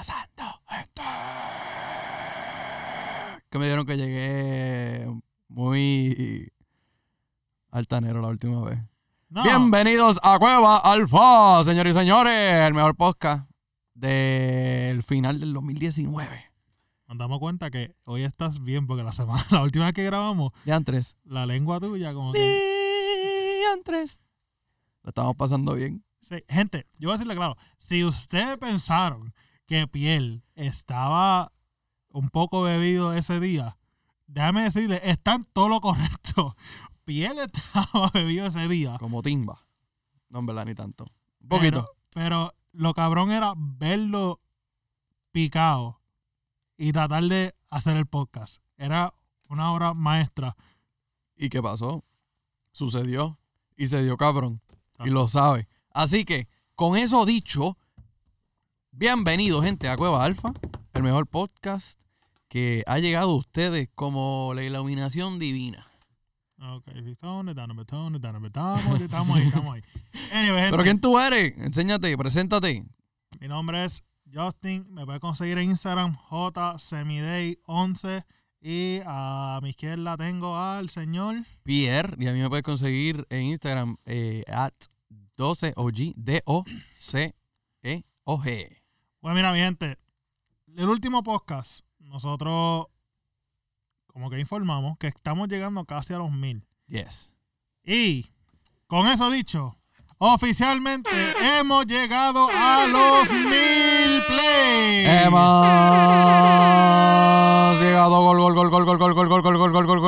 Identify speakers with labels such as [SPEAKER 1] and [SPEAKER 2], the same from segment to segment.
[SPEAKER 1] pasando? Que me dieron que llegué muy altanero la última vez.
[SPEAKER 2] No,
[SPEAKER 1] Bienvenidos a Cueva Alfa, señores y señores, el mejor podcast del final del 2019.
[SPEAKER 2] nos damos cuenta que hoy estás bien porque la semana, la última vez que grabamos,
[SPEAKER 1] De antes.
[SPEAKER 2] la lengua tuya como que...
[SPEAKER 1] antes. Lo estamos pasando bien.
[SPEAKER 2] Sí, gente, yo voy a decirle claro, si ustedes pensaron que Piel estaba un poco bebido ese día, déjame decirle, está en todo lo correcto. Piel estaba bebido ese día.
[SPEAKER 1] Como timba. No, en verdad, ni tanto. Un poquito.
[SPEAKER 2] Pero, pero lo cabrón era verlo picado y tratar de hacer el podcast. Era una obra maestra.
[SPEAKER 1] ¿Y qué pasó? Sucedió. Y se dio cabrón. Y lo sabe. Así que, con eso dicho, bienvenido, gente, a Cueva Alfa, el mejor podcast que ha llegado a ustedes como la iluminación divina.
[SPEAKER 2] Ok, estamos, ahí, estamos ahí. Anyway, gente,
[SPEAKER 1] Pero ¿quién tú eres? Enséñate, preséntate.
[SPEAKER 2] mi nombre es Justin, me puedes conseguir en Instagram jsemiday11 y a mi izquierda tengo al señor
[SPEAKER 1] Pierre, y a mí me puedes conseguir en Instagram eh, at 12OG, D-O-C-E-O-G.
[SPEAKER 2] Pues mira, mi gente, el último podcast, nosotros como que informamos que estamos llegando casi a los mil.
[SPEAKER 1] Yes.
[SPEAKER 2] Y con eso dicho, oficialmente hemos llegado a los mil plays.
[SPEAKER 1] Hemos llegado gol, gol, gol, gol, gol, gol, gol, gol, gol, gol, gol.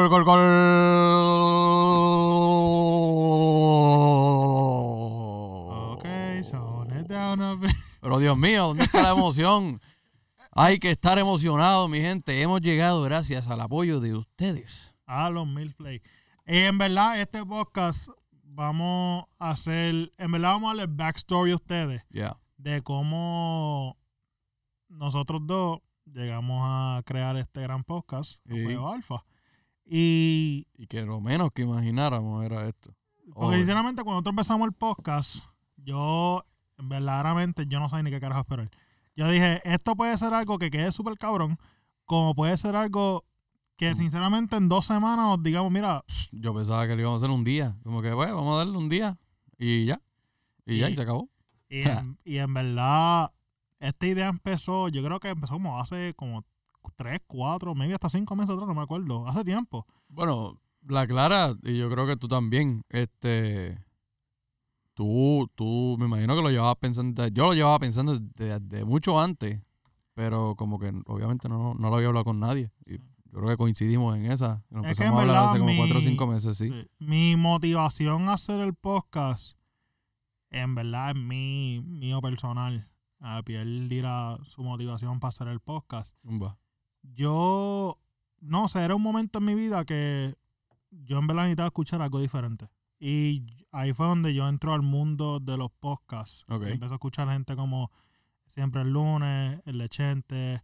[SPEAKER 1] Dios mío, ¿dónde está la emoción? Hay que estar emocionado, mi gente. Hemos llegado gracias al apoyo de ustedes.
[SPEAKER 2] A los mil plays. Y en verdad, este podcast vamos a hacer, en verdad vamos a darle backstory a ustedes
[SPEAKER 1] Ya.
[SPEAKER 2] de cómo nosotros dos llegamos a crear este gran podcast,
[SPEAKER 1] Sí.
[SPEAKER 2] Alfa. Y
[SPEAKER 1] Y que lo menos que imagináramos era esto.
[SPEAKER 2] Porque sinceramente cuando nosotros empezamos el podcast, yo verdaderamente yo no sabía ni qué carajo esperar. Yo dije, esto puede ser algo que quede súper cabrón, como puede ser algo que sinceramente en dos semanas nos digamos, mira,
[SPEAKER 1] Yo pensaba que lo íbamos a hacer un día. Como que, bueno, vamos a darle un día. Y ya. Y ya, y se acabó.
[SPEAKER 2] y en, y en verdad, esta idea empezó, yo creo que empezó como hace como tres, cuatro, maybe hasta cinco meses atrás, no me acuerdo, hace tiempo.
[SPEAKER 1] Bueno, la Clara, y yo creo que tú también, este. Tú, tú, me imagino que lo llevabas pensando. Yo lo llevaba pensando desde mucho antes. Pero como que obviamente no, no lo había hablado con nadie. Y yo creo que coincidimos en esa. Nos
[SPEAKER 2] Es que
[SPEAKER 1] empezamos
[SPEAKER 2] en
[SPEAKER 1] a hablar hace como cuatro o cinco meses, sí.
[SPEAKER 2] Mi motivación a hacer el podcast, en verdad, es mi, mío personal. A Pierre dirá su motivación para hacer el podcast. Yo, no sé, era un momento en mi vida que yo en verdad necesitaba escuchar algo diferente. Y ahí fue donde yo entro al mundo de los podcasts.
[SPEAKER 1] Ok.
[SPEAKER 2] Empecé a escuchar gente como Siempre el lunes, El Lechente.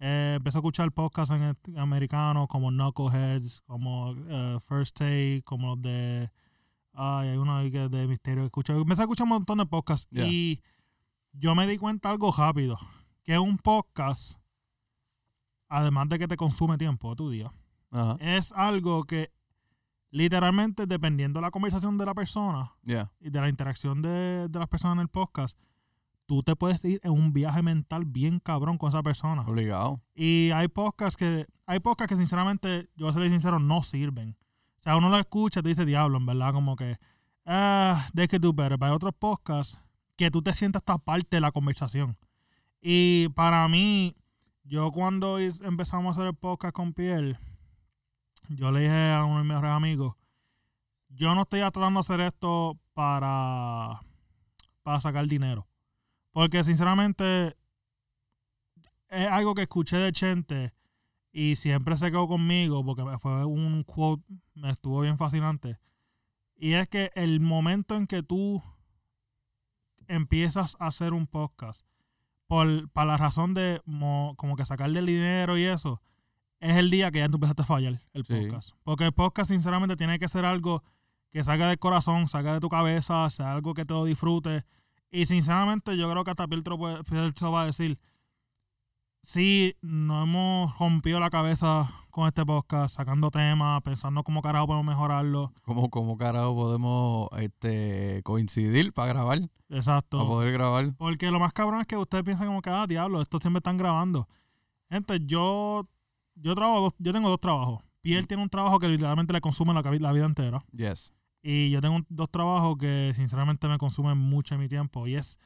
[SPEAKER 2] Eh, empecé a escuchar podcasts en americanos como Knuckleheads, como eh, First Take, como los de... Ay, hay uno ahí que es de misterio que escucho. Empecé a escuchar un montón de podcasts
[SPEAKER 1] Yeah.
[SPEAKER 2] y yo me di cuenta algo rápido. Que un podcast, además de que te consume tiempo tu día, es algo que literalmente dependiendo de la conversación de la persona y de la interacción de, de las personas en el podcast, tú te puedes ir en un viaje mental bien cabrón con esa persona.
[SPEAKER 1] Obligado.
[SPEAKER 2] Y hay podcasts que, hay podcasts que sinceramente, yo voy a ser sincero, no sirven. O sea, uno lo escucha y te dice diablo, en verdad, como que, ah, they could do better. Pero hay otros podcasts que tú te sientas esta parte de la conversación. Y para mí, yo cuando empezamos a hacer el podcast con Pierre, yo le dije a uno de mis mejores amigos, yo no estoy tratando de hacer esto para, para sacar dinero. Porque sinceramente es algo que escuché de Chente y siempre se quedó conmigo porque fue un quote, me estuvo bien fascinante. Y es que el momento en que tú empiezas a hacer un podcast, por, para la razón de mo- como que sacarle el dinero y eso, es el día que ya tú empezaste a fallar el
[SPEAKER 1] Sí.
[SPEAKER 2] podcast. Porque el podcast sinceramente tiene que ser algo que salga del corazón, salga de tu cabeza, sea algo que te lo disfrutes. Y sinceramente yo creo que hasta Pietro, Pietro va a decir, sí, nos hemos rompido la cabeza con este podcast, sacando temas, pensando cómo carajo podemos mejorarlo.
[SPEAKER 1] ¿Cómo, cómo carajo podemos este, coincidir para grabar? Para
[SPEAKER 2] Exacto.
[SPEAKER 1] poder grabar.
[SPEAKER 2] Porque lo más cabrón es que ustedes piensan como que, ah, diablo, estos siempre están grabando. Gente, yo, yo trabajo, dos- yo tengo dos trabajos. Pierre tiene un trabajo que literalmente le consume la, vida entera.
[SPEAKER 1] Yes.
[SPEAKER 2] Y yo tengo un- dos trabajos que sinceramente me consumen mucho de mi tiempo. Y es,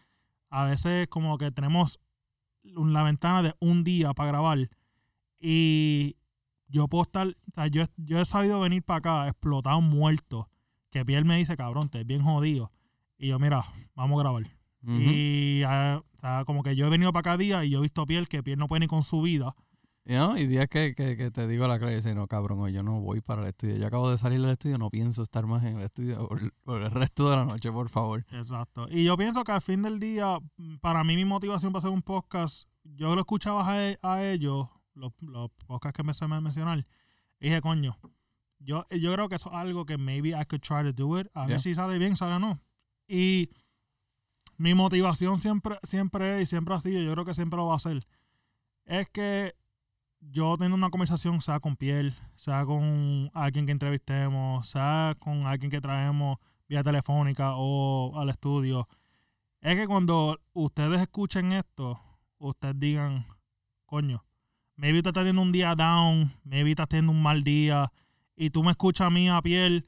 [SPEAKER 2] a veces como que tenemos la ventana de un día para grabar. Y yo puedo estar, o sea, yo, yo he sabido venir para acá explotado, muerto. Que Pierre me dice, cabrón, te es bien jodido. Y yo, mira, vamos a grabar. Y ah, o sea, como que yo he venido para acá día y yo he visto a Pierre que Pierre no puede ni con su vida.
[SPEAKER 1] Y, no, y días que, que, que te digo la clave y dice, no, cabrón, hoy yo no voy para el estudio. Yo acabo de salir del estudio, no pienso estar más en el estudio por, por el resto de la noche, por favor.
[SPEAKER 2] Exacto. Y yo pienso que al fin del día, mm, para mí mi motivación para hacer un podcast, yo lo escuchaba a, e- a ellos, los, los podcasts que me se me mencionar, y dije, coño, yo, yo creo que eso es algo que maybe I could try to do it, a
[SPEAKER 1] Yeah.
[SPEAKER 2] ver si sale bien, sale o no. Y mi motivación siempre, siempre es, y siempre ha sido, yo creo que siempre lo va a hacer, es que yo tengo una conversación, sea con Piel, sea con alguien que entrevistemos, sea con alguien que traemos vía telefónica o al estudio, es que cuando ustedes escuchen esto, ustedes digan, coño, maybe usted está teniendo un día down, maybe está teniendo un mal día, y tú me escuchas a mí a piel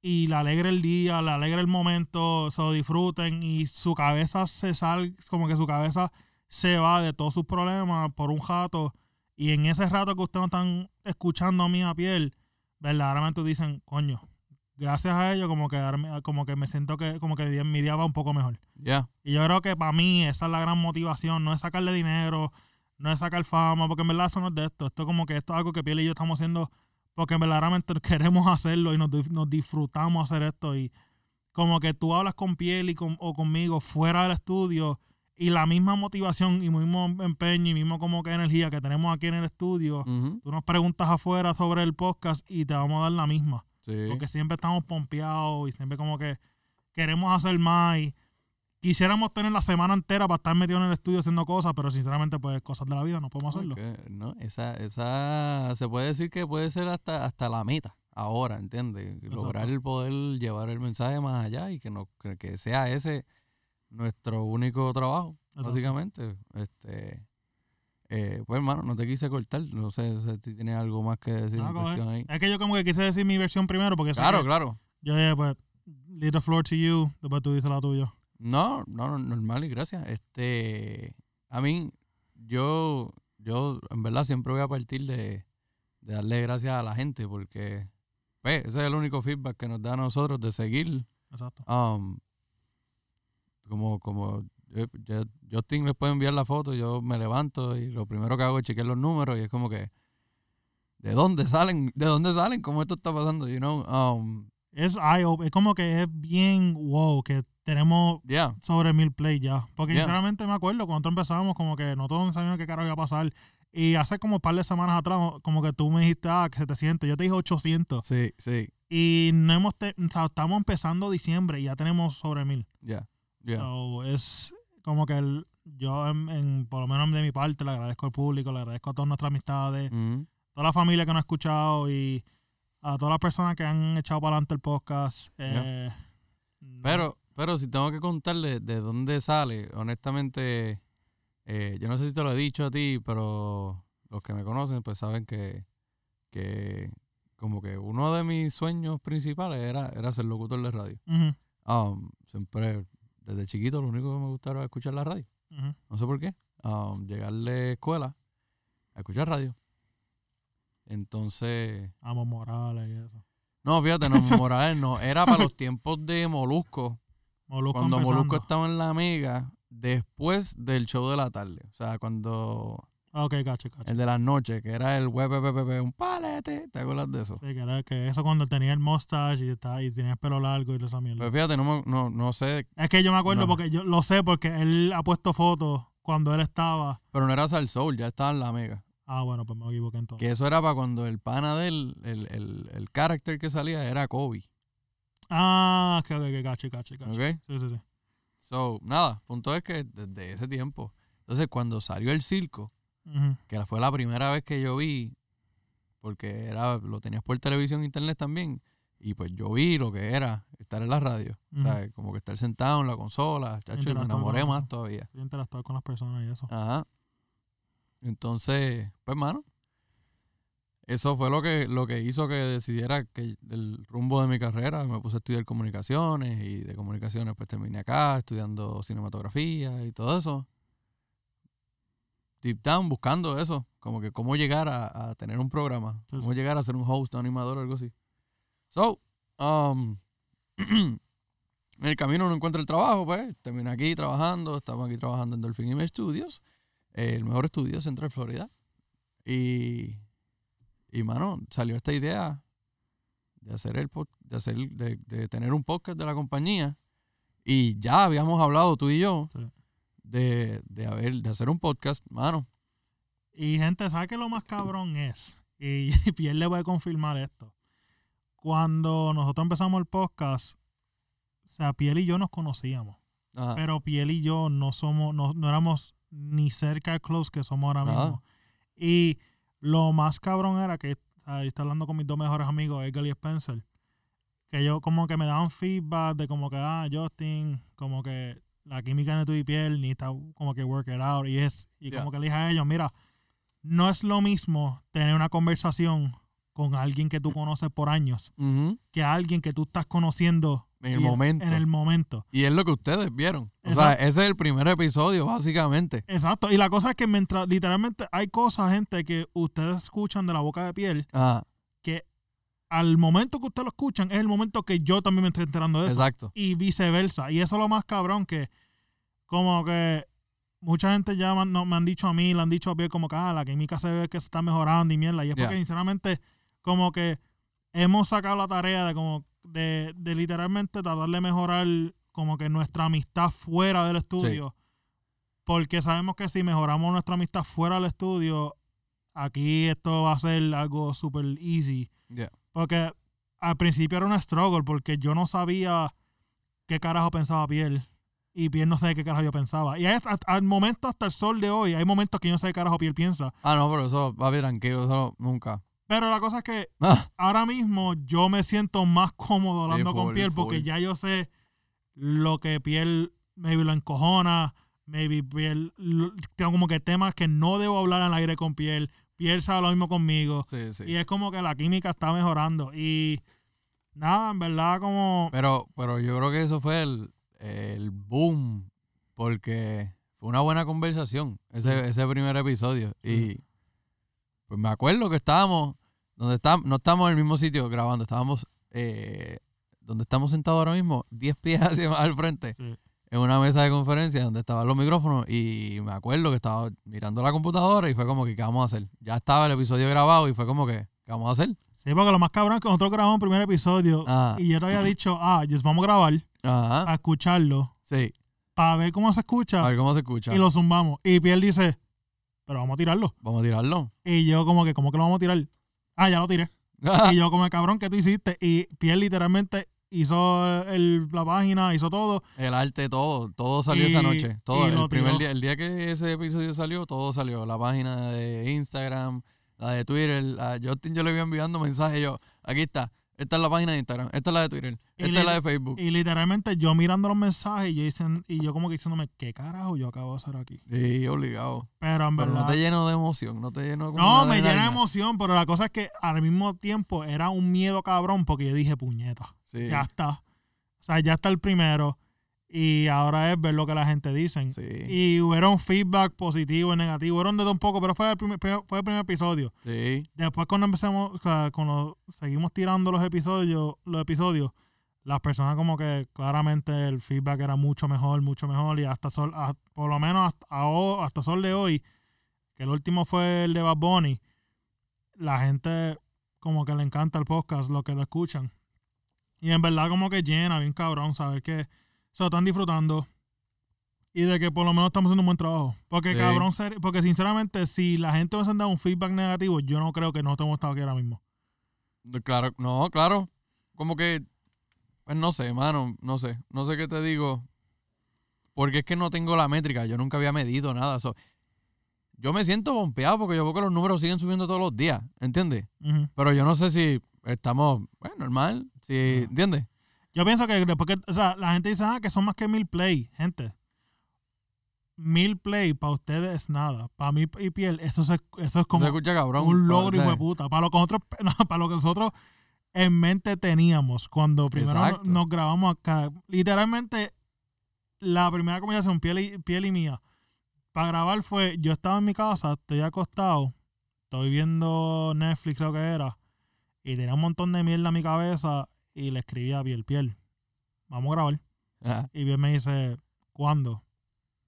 [SPEAKER 2] y le alegra el día, le alegra el momento, se lo disfruten y su cabeza se sale, como que su cabeza se va de todos sus problemas por un rato y en ese rato que ustedes están escuchando a mí a piel, verdaderamente dicen, coño, gracias a ello como que, como que me siento que como que mi día va un poco mejor.
[SPEAKER 1] Ya.
[SPEAKER 2] Y yo creo que para mí esa es la gran motivación, no es sacarle dinero, no es sacar fama, porque en verdad eso no es de esto. Esto es como que esto es algo que Piel y yo estamos haciendo porque verdaderamente queremos hacerlo y nos, nos disfrutamos hacer esto. Y como que tú hablas con Piel y con, o conmigo fuera del estudio y la misma motivación y mismo empeño y mismo como que energía que tenemos aquí en el estudio,
[SPEAKER 1] Ujú.
[SPEAKER 2] tú nos preguntas afuera sobre el podcast y te vamos a dar la misma.
[SPEAKER 1] Sí.
[SPEAKER 2] Porque siempre estamos pompeados y siempre como que queremos hacer más y quisiéramos tener la semana entera para estar metidos en el estudio haciendo cosas, pero sinceramente pues cosas de la vida no podemos hacerlo.
[SPEAKER 1] No, esa, esa se puede decir que puede ser hasta, hasta la meta ahora, ¿entiendes? Lograr el poder llevar el mensaje más allá y que, no, que sea ese nuestro único trabajo, básicamente. Este, eh, pues hermano, no te quise cortar, no sé, si tienes algo más que decir
[SPEAKER 2] No,
[SPEAKER 1] en ahí.
[SPEAKER 2] Es que yo como que quise decir mi versión primero porque
[SPEAKER 1] Claro, claro.
[SPEAKER 2] yo dije pues leave the floor to you, después tú dices la tuya.
[SPEAKER 1] No, no, no, normal y gracias. Este, a mí, yo, yo en verdad siempre voy a partir de, de darle gracias a la gente porque, pues, ese es el único feedback que nos da a nosotros de seguir.
[SPEAKER 2] Exacto.
[SPEAKER 1] um, como, como yo- yo- Justin les puede enviar la foto, yo me levanto y lo primero que hago es chequear los números y es como que, ¿de dónde salen? ¿De dónde salen? ¿Cómo esto está pasando? You know, um,
[SPEAKER 2] Es, es como que es bien wow que tenemos
[SPEAKER 1] yeah,
[SPEAKER 2] sobre mil plays ya. Porque
[SPEAKER 1] Yeah.
[SPEAKER 2] sinceramente me acuerdo cuando empezamos, como que no todos sabíamos qué carajo iba a pasar. Y hace como un par de semanas atrás, como que tú me dijiste, ah, que 700. Yo te dije 800.
[SPEAKER 1] sí, sí,
[SPEAKER 2] Y no hemos te- o sea, estamos empezando diciembre y ya tenemos sobre mil.
[SPEAKER 1] ya,
[SPEAKER 2] So, es como que el- yo, en, en- por lo menos de mi parte, le agradezco al público, le agradezco a todas nuestras amistades,
[SPEAKER 1] Ujú.
[SPEAKER 2] toda la familia que nos ha escuchado y a todas las personas que han echado para adelante el podcast. Eh,
[SPEAKER 1] Pero, pero si tengo que contarle de dónde sale, honestamente, eh, yo no sé si te lo he dicho a ti, pero los que me conocen pues saben que, que como que uno de mis sueños principales era, era ser locutor de radio. Um, siempre, desde chiquito, lo único que me gustaba era escuchar la radio. No sé por qué. Um, llegarle escuela a escuchar radio. Entonces,
[SPEAKER 2] Amo Morales y eso.
[SPEAKER 1] no, fíjate, no, Morales no, era para los tiempos de Molusco.
[SPEAKER 2] Molusco
[SPEAKER 1] cuando
[SPEAKER 2] empezando.
[SPEAKER 1] Molusco estaba en la Mega, después del show de la tarde. O sea, cuando
[SPEAKER 2] Ok, cacho, cacho.
[SPEAKER 1] el de las noches, que era el WPPP, un palete. ¿Te acuerdas de eso?
[SPEAKER 2] Sí, que, era, que eso cuando tenía el mustache y, estaba, y tenía el pelo largo y esa mierda.
[SPEAKER 1] Pues fíjate, no, me- no, no sé,
[SPEAKER 2] es que yo me acuerdo
[SPEAKER 1] no.
[SPEAKER 2] porque yo lo sé porque él ha puesto fotos cuando él estaba.
[SPEAKER 1] pero no era Sal Soul, ya estaba en la Mega.
[SPEAKER 2] Ah, bueno, pues me equivoqué entonces.
[SPEAKER 1] Que eso era para cuando el pana del, el, el, el character que salía era Kobe.
[SPEAKER 2] Ah, que, que, que cacho, cacho, cacho.
[SPEAKER 1] ¿Ok?
[SPEAKER 2] Sí, sí, sí.
[SPEAKER 1] So, nada, punto es que desde ese tiempo. Entonces, cuando salió el circo, Que fue la primera vez que yo vi, porque era lo tenías por televisión e internet también, y pues yo vi lo que era estar en la radio,
[SPEAKER 2] Ujú.
[SPEAKER 1] ¿sabes? Como que estar sentado en la consola, chacho, y me enamoré más todavía.
[SPEAKER 2] Interactuar con las personas y eso.
[SPEAKER 1] Ajá. Entonces, pues, mano, eso fue lo que, lo que hizo que decidiera que el rumbo de mi carrera. Me puse a estudiar comunicaciones y de comunicaciones pues terminé acá estudiando cinematografía y todo eso. Deep down, buscando eso, como que cómo llegar a, a tener un programa,
[SPEAKER 2] Sí,
[SPEAKER 1] cómo llegar a ser un host, un animador algo así. So, um, en el camino no encuentro el trabajo, pues terminé aquí trabajando, estamos aquí trabajando en Dolphin Image Studios, eh, el mejor estudio de Central Florida. Y, y mano, salió esta idea de hacer el de hacer, de, de tener un podcast de la compañía. Y ya habíamos hablado tú y yo
[SPEAKER 2] Sí.
[SPEAKER 1] De, de, haber, de hacer un podcast, mano.
[SPEAKER 2] Y gente, ¿sabe qué lo más cabrón es? Y Pierre le voy a confirmar esto. Cuando nosotros empezamos el podcast, o sea, Piel y yo nos conocíamos.
[SPEAKER 1] Ajá.
[SPEAKER 2] Pero Piel y yo no somos, no, no éramos ni cerca de close que somos ahora mismo. Y lo más cabrón era que yo estaba hablando con mis dos mejores amigos, Edgar y Spencer, que yo como que me daban feedback de como que, ah, Justin, como que la química de tu y piel necesita como que work it out y es, y
[SPEAKER 1] Yeah.
[SPEAKER 2] como que le dije a ellos, mira, no es lo mismo tener una conversación con alguien que tú conoces por años que alguien que tú estás conociendo
[SPEAKER 1] En el momento.
[SPEAKER 2] En el momento.
[SPEAKER 1] Y es lo que ustedes vieron. O sea, ese es el primer episodio, básicamente.
[SPEAKER 2] Exacto. Y la cosa es que mientras, literalmente, hay cosas, gente, que ustedes escuchan de la boca de piel, al momento que ustedes lo escuchan, es el momento que yo también me estoy enterando de eso.
[SPEAKER 1] exacto.
[SPEAKER 2] Y viceversa. Y eso es lo más cabrón que, como que mucha gente ya me, han- no, me han dicho a mí, le han dicho a piel como que, ah, la química se ve que se está mejorando y mierda. Y es
[SPEAKER 1] Yeah.
[SPEAKER 2] porque, sinceramente, como que hemos sacado la tarea de como, de, de literalmente tratar de mejorar como que nuestra amistad fuera del estudio. Porque sabemos que si mejoramos nuestra amistad fuera del estudio, aquí esto va a ser algo súper easy.
[SPEAKER 1] Yeah.
[SPEAKER 2] Porque al principio era un struggle, porque yo no sabía qué carajo pensaba Piel. Y Piel no sabe qué carajo yo pensaba. Y hay- hasta- al momento, hasta el sol de hoy, hay momentos que yo no sé qué carajo Piel piensa.
[SPEAKER 1] Ah, no, pero eso va a tranquilo, eso nunca.
[SPEAKER 2] Pero la cosa es que
[SPEAKER 1] Ah,
[SPEAKER 2] ahora mismo yo me siento más cómodo hablando
[SPEAKER 1] Sí,
[SPEAKER 2] con
[SPEAKER 1] full,
[SPEAKER 2] Piel porque ya yo sé lo que Piel maybe lo encojona, maybe Piel tengo como que temas que no debo hablar al aire con Piel. Piel sabe lo mismo conmigo.
[SPEAKER 1] sí, sí.
[SPEAKER 2] Y es como que la química está mejorando. Y nada, en verdad como...
[SPEAKER 1] Pero, pero yo creo que eso fue el, el boom, porque fue una buena conversación, ese,
[SPEAKER 2] Sí.
[SPEAKER 1] ese primer episodio. Y pues me acuerdo que estábamos, donde estábamos, no estábamos en el mismo sitio grabando, estábamos eh, donde estamos sentados ahora mismo, 10 pies hacia más al frente,
[SPEAKER 2] Sí.
[SPEAKER 1] En una mesa de conferencia donde estaban los micrófonos. Y me acuerdo que estaba mirando la computadora y fue como que, ¿qué vamos a hacer? Ya estaba el episodio grabado y fue como que, ¿qué vamos a hacer?
[SPEAKER 2] Sí, porque lo más cabrón es que nosotros grabamos el primer episodio
[SPEAKER 1] Ah,
[SPEAKER 2] y yo te había dicho, ah, just vamos a grabar,
[SPEAKER 1] ajá,
[SPEAKER 2] a escucharlo,
[SPEAKER 1] sí,
[SPEAKER 2] para ver cómo se escucha
[SPEAKER 1] a ver cómo se escucha.
[SPEAKER 2] y lo zumbamos. Y Piel dice, pero vamos a tirarlo.
[SPEAKER 1] Vamos a tirarlo.
[SPEAKER 2] Y yo como que, ¿cómo que lo vamos a tirar? Ah, ya lo tiré. y yo como, cabrón, ¿qué tú hiciste? Y Piel literalmente hizo el- la página, hizo todo.
[SPEAKER 1] El arte, todo, todo salió esa noche. Todo, el primer día, el día que ese episodio salió, todo salió. La página de Instagram, la de Twitter, a Justin yo le iba enviando mensajes yo, aquí está, esta es la página de Instagram, esta es la de Twitter,
[SPEAKER 2] Y
[SPEAKER 1] esta es la de Facebook.
[SPEAKER 2] Y literalmente yo mirando los mensajes y yo, dicen, y yo como que diciéndome, ¿qué carajo yo acabo de hacer aquí?
[SPEAKER 1] Sí, obligado.
[SPEAKER 2] Pero en
[SPEAKER 1] Pero
[SPEAKER 2] verdad...
[SPEAKER 1] no te lleno de emoción, no te lleno como
[SPEAKER 2] No, me llena de emoción, pero la cosa es que al mismo tiempo era un miedo cabrón porque yo dije, puñeta,
[SPEAKER 1] Sí,
[SPEAKER 2] ya está. O sea, ya está el primero y ahora es ver lo que la gente dice.
[SPEAKER 1] sí,
[SPEAKER 2] Y hubieron feedback positivo y negativo, hubieron de todo un poco, pero fue el primer, fue el primer episodio.
[SPEAKER 1] sí.
[SPEAKER 2] Después cuando empezamos, cuando seguimos tirando los episodios, los episodios, las personas como que claramente el feedback era mucho mejor, mucho mejor y hasta sol, por lo menos hasta, a hasta sol de hoy, que el último fue el de Bad Bunny, la gente como que le encanta el podcast, lo que lo escuchan. Y en verdad como que llena, bien cabrón, saber que se lo están disfrutando y de que por lo menos estamos haciendo un buen trabajo. Porque
[SPEAKER 1] Sí.
[SPEAKER 2] cabrón, porque sinceramente si la gente nos han dado un feedback negativo, yo no creo que nosotros hemos estado aquí ahora mismo.
[SPEAKER 1] Claro, no, claro. Como que, pues no sé, mano, no sé, no sé qué te digo. Porque es que no tengo la métrica, yo nunca había medido nada. so, yo me siento bompeado porque yo veo que los números siguen subiendo todos los días, ¿entiendes? Pero yo no sé si estamos, bueno, normal, si,
[SPEAKER 2] No.
[SPEAKER 1] ¿entiendes?
[SPEAKER 2] Yo pienso que después que, o sea, la gente dice, ah, que son más que mil play, gente. Mil play para ustedes es nada. Para mí y piel, eso, se- eso es como
[SPEAKER 1] se escucha cabrón.
[SPEAKER 2] un logro, de puta. Para lo que nosotros, no, para lo que nosotros en mente teníamos cuando primero
[SPEAKER 1] Exacto.
[SPEAKER 2] nos grabamos acá. Literalmente, la primera conversación, piel y, piel y mía, para grabar fue, yo estaba en mi casa, estoy acostado, estoy viendo Netflix, creo que era, y tenía un montón de mierda en mi cabeza, y le escribí a piel, piel, vamos a grabar.
[SPEAKER 1] ajá,
[SPEAKER 2] Y bien me dice, ¿cuándo?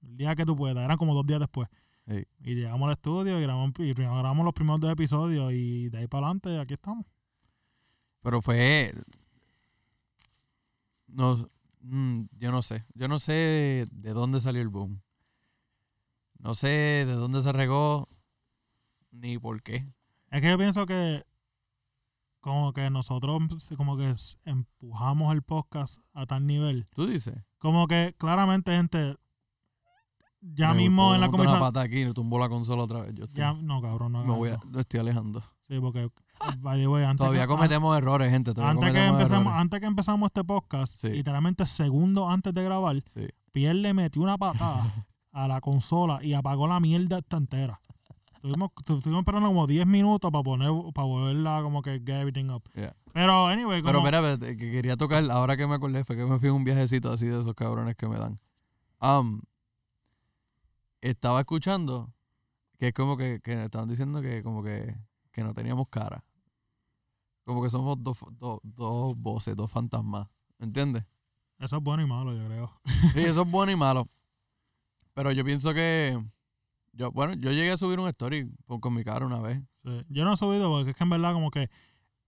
[SPEAKER 2] El día que tú puedas. Eran como dos días después.
[SPEAKER 1] Sí.
[SPEAKER 2] Y llegamos al estudio y grabamos, y grabamos los primeros dos episodios y de ahí para adelante aquí estamos.
[SPEAKER 1] Pero fue. No, mm, yo no sé. Yo no sé de dónde salió el boom. No sé de dónde se regó ni por qué.
[SPEAKER 2] Es que yo pienso que como que nosotros como que empujamos el podcast a tal nivel.
[SPEAKER 1] Tú dices.
[SPEAKER 2] Como que claramente, gente, ya
[SPEAKER 1] Me
[SPEAKER 2] mismo en la conversación...
[SPEAKER 1] pata aquí y tumbó la consola otra vez. Yo estoy-
[SPEAKER 2] Ya, no, cabrón, no
[SPEAKER 1] me voy a, lo estoy alejando.
[SPEAKER 2] Sí, porque, way, antes
[SPEAKER 1] Todavía
[SPEAKER 2] que-
[SPEAKER 1] cometemos errores, gente. Todavía
[SPEAKER 2] antes que,
[SPEAKER 1] errores.
[SPEAKER 2] antes que empezamos este podcast,
[SPEAKER 1] Sí.
[SPEAKER 2] literalmente segundos antes de grabar,
[SPEAKER 1] Sí.
[SPEAKER 2] Pierre le metió una patada a la consola y apagó la mierda esta entera. Estuvimos, estuvimos esperando como 10 minutos para poner, para volverla como que get everything up.
[SPEAKER 1] Yeah.
[SPEAKER 2] Pero anyway, como,
[SPEAKER 1] Pero mira, que quería tocar, ahora que me acordé, fue que me fui en un viajecito así de esos cabrones que me dan. Um, estaba escuchando que es como que, que estaban diciendo que como que, que no teníamos cara. Como que somos dos, dos, dos voces, dos fantasmas. ¿Entiendes?
[SPEAKER 2] eso es bueno y malo, yo creo.
[SPEAKER 1] Sí, eso es bueno y malo. Pero yo pienso que. Yo, bueno, yo llegué a subir un story con, mi cara una vez.
[SPEAKER 2] Sí. Yo no he subido porque es que en verdad como que